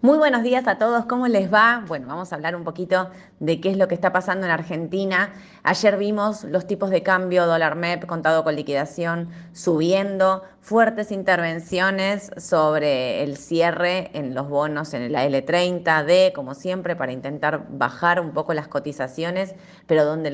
Muy buenos días a todos, ¿cómo les va? Bueno, vamos a hablar un poquito de qué es lo que está pasando en Argentina. Ayer vimos los tipos de cambio, dólar MEP, contado con liquidación, subiendo, fuertes intervenciones sobre el cierre en los bonos en la L30D, como siempre, para intentar bajar un poco las cotizaciones, pero donde,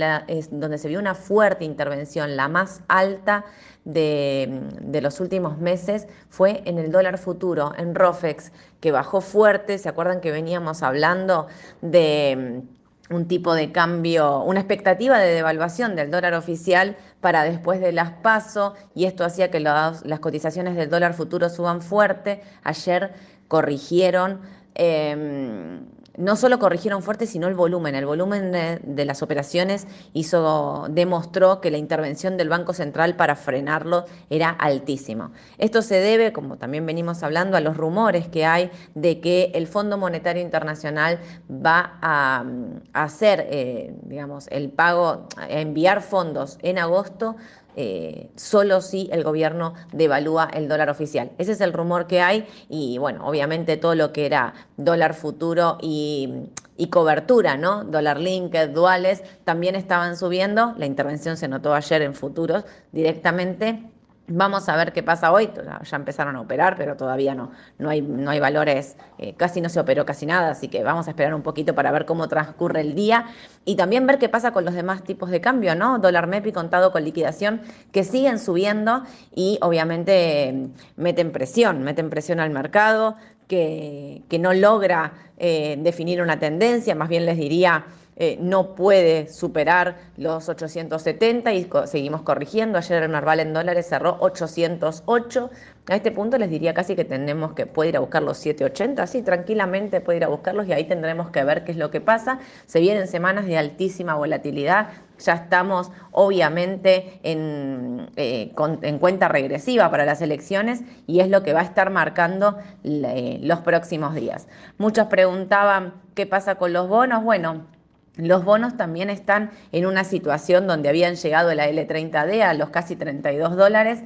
donde se vio una fuerte intervención, la más alta de, de, los últimos meses fue en el dólar futuro, en ROFEX, que bajó fuerte. ¿Se acuerdan que veníamos hablando de un tipo de cambio, una expectativa de devaluación del dólar oficial para después de las PASO y esto hacía que las, cotizaciones del dólar futuro suban fuerte. Ayer corrigieron. Eh, no solo corrigieron fuerte, sino el volumen. El volumen de, las operaciones hizo, demostró que la intervención del Banco Central para frenarlo era altísimo. Esto se debe, como también venimos hablando, a los rumores que hay de que el Fondo Monetario Internacional va a, hacer, eh, digamos, el pago, a enviar fondos en agosto eh, solo si el gobierno devalúa el dólar oficial. Ese es el rumor que hay y bueno, obviamente todo lo que era dólar futuro y, y cobertura, ¿no? Dólar linked, duales, también estaban subiendo. La intervención se notó ayer en futuros directamente Vamos a ver qué pasa hoy. Ya empezaron a operar, pero todavía no, no, hay, no hay valores, eh, casi no se operó casi nada, así que vamos a esperar un poquito para ver cómo transcurre el día y también ver qué pasa con los demás tipos de cambio, ¿no? Dólar MEPI contado con liquidación, que siguen subiendo y obviamente meten presión, meten presión al mercado, que, que no logra eh, definir una tendencia, más bien les diría eh, no puede superar los 870 y seguimos corrigiendo. Ayer el Narval en dólares cerró 808. A este punto les diría casi que tenemos que puede ir a buscar los 780, sí, tranquilamente puede ir a buscarlos y ahí tendremos que ver qué es lo que pasa. Se vienen semanas de altísima volatilidad, ya estamos obviamente en, eh, en cuenta regresiva para las elecciones y es lo que va a estar marcando eh, los próximos días. Muchos preguntaban qué pasa con los bonos. Bueno, los bonos también están en una situación donde habían llegado la L30D a los casi 32 dólares.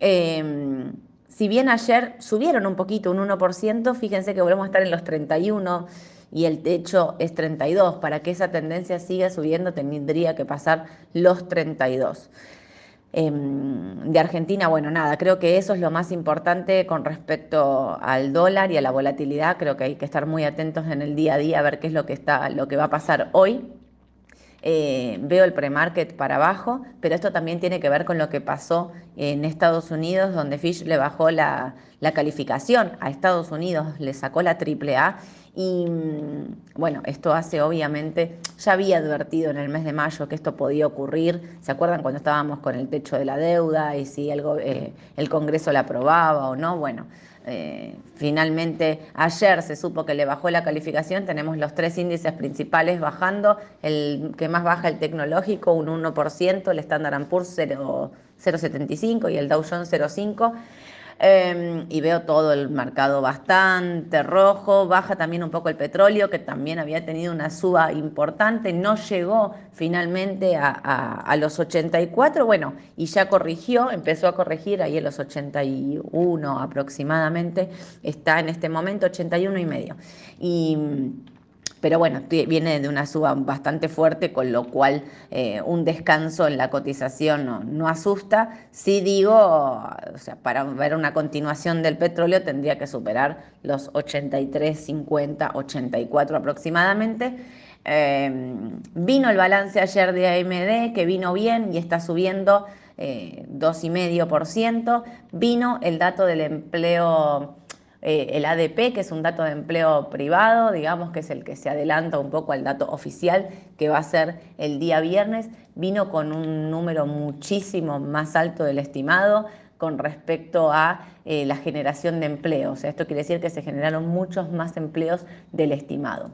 Em, si bien ayer subieron un poquito, un 1%, fíjense que volvemos a estar en los 31 y el techo es 32. Para que esa tendencia siga subiendo tendría que pasar los 32. Em, de Argentina, bueno, nada, creo que eso es lo más importante con respecto al dólar y a la volatilidad. Creo que hay que estar muy atentos en el día a día a ver qué es lo que, está, lo que va a pasar hoy. Eh, veo el pre-market para abajo, pero esto también tiene que ver con lo que pasó en Estados Unidos, donde Fish le bajó la, la calificación a Estados Unidos, le sacó la AAA y mm, bueno, esto hace obviamente, ya había advertido en el mes de mayo que esto podía ocurrir. ¿Se acuerdan cuando estábamos con el techo de la deuda y si el, eh, el Congreso la aprobaba o no? Bueno, eh, finalmente ayer se supo que le bajó la calificación, tenemos los tres índices principales bajando, el que más baja el tecnológico, un 1%, el Standard Poor's 0,75 y el Dow Jones 0,5. Em, y veo todo el mercado bastante rojo, baja también un poco el petróleo, que también había tenido una suba importante, no llegó finalmente a, a, los 84, bueno, y ya corrigió, empezó a corregir ahí en los 81 aproximadamente, está en este momento 81 y medio. Y pero bueno, viene de una suba bastante fuerte, con lo cual eh, un descanso en la cotización no, asusta. Sí digo, o sea, para ver una continuación del petróleo tendría que superar los 83, 50, 84 aproximadamente. Em, vino el balance ayer de AMD, que vino bien y está subiendo eh, 2,5%. Vino el dato del empleo eh, el ADP, que es un dato de empleo privado, digamos que es el que se adelanta un poco al dato oficial que va a ser el día viernes, vino con un número muchísimo más alto del estimado con respecto a eh, la generación de empleo. O sea, esto quiere decir que se generaron muchos más empleos del estimado.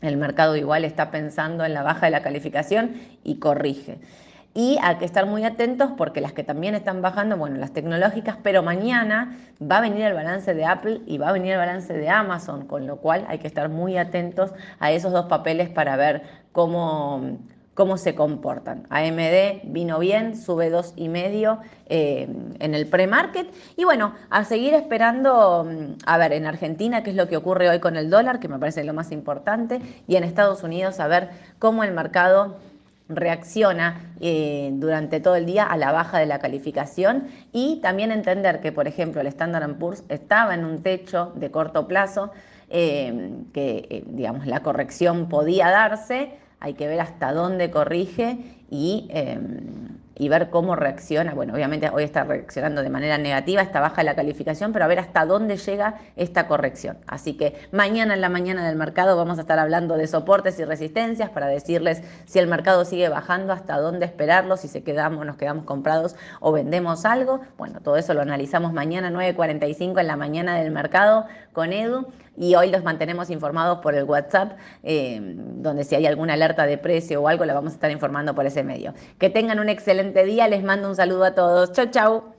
El mercado igual está pensando en la baja de la calificación y corrige y hay que estar muy atentos porque las que también están bajando, bueno, las tecnológicas, pero mañana va a venir el balance de Apple y va a venir el balance de Amazon, con lo cual hay que estar muy atentos a esos dos papeles para ver cómo, cómo se comportan. AMD vino bien, sube dos y medio eh, en el pre-market. Y bueno, a seguir esperando, mm, a ver, en Argentina, qué es lo que ocurre hoy con el dólar, que me parece lo más importante, y en Estados Unidos, a ver cómo el mercado reacciona eh, durante todo el día a la baja de la calificación y también entender que, por ejemplo, el Standard Poor's estaba en un techo de corto plazo, eh, que, digamos, la corrección podía darse, hay que ver hasta dónde corrige y, y, ver cómo reacciona. Bueno, obviamente hoy está reaccionando de manera negativa, está baja la calificación, pero a ver hasta dónde llega esta corrección. Así que mañana en la mañana del mercado vamos a estar hablando de soportes y resistencias para decirles si el mercado sigue bajando, hasta dónde esperarlo, si se quedamos, nos quedamos comprados o vendemos algo. Bueno, todo eso lo analizamos mañana 9.45 en la mañana del mercado con Edu y hoy los mantenemos informados por el WhatsApp, eh, donde si hay alguna alerta de precio o algo, la vamos a estar informando por ese medio. Que tengan un excelente día, les mando un saludo a todos. Chau, chau.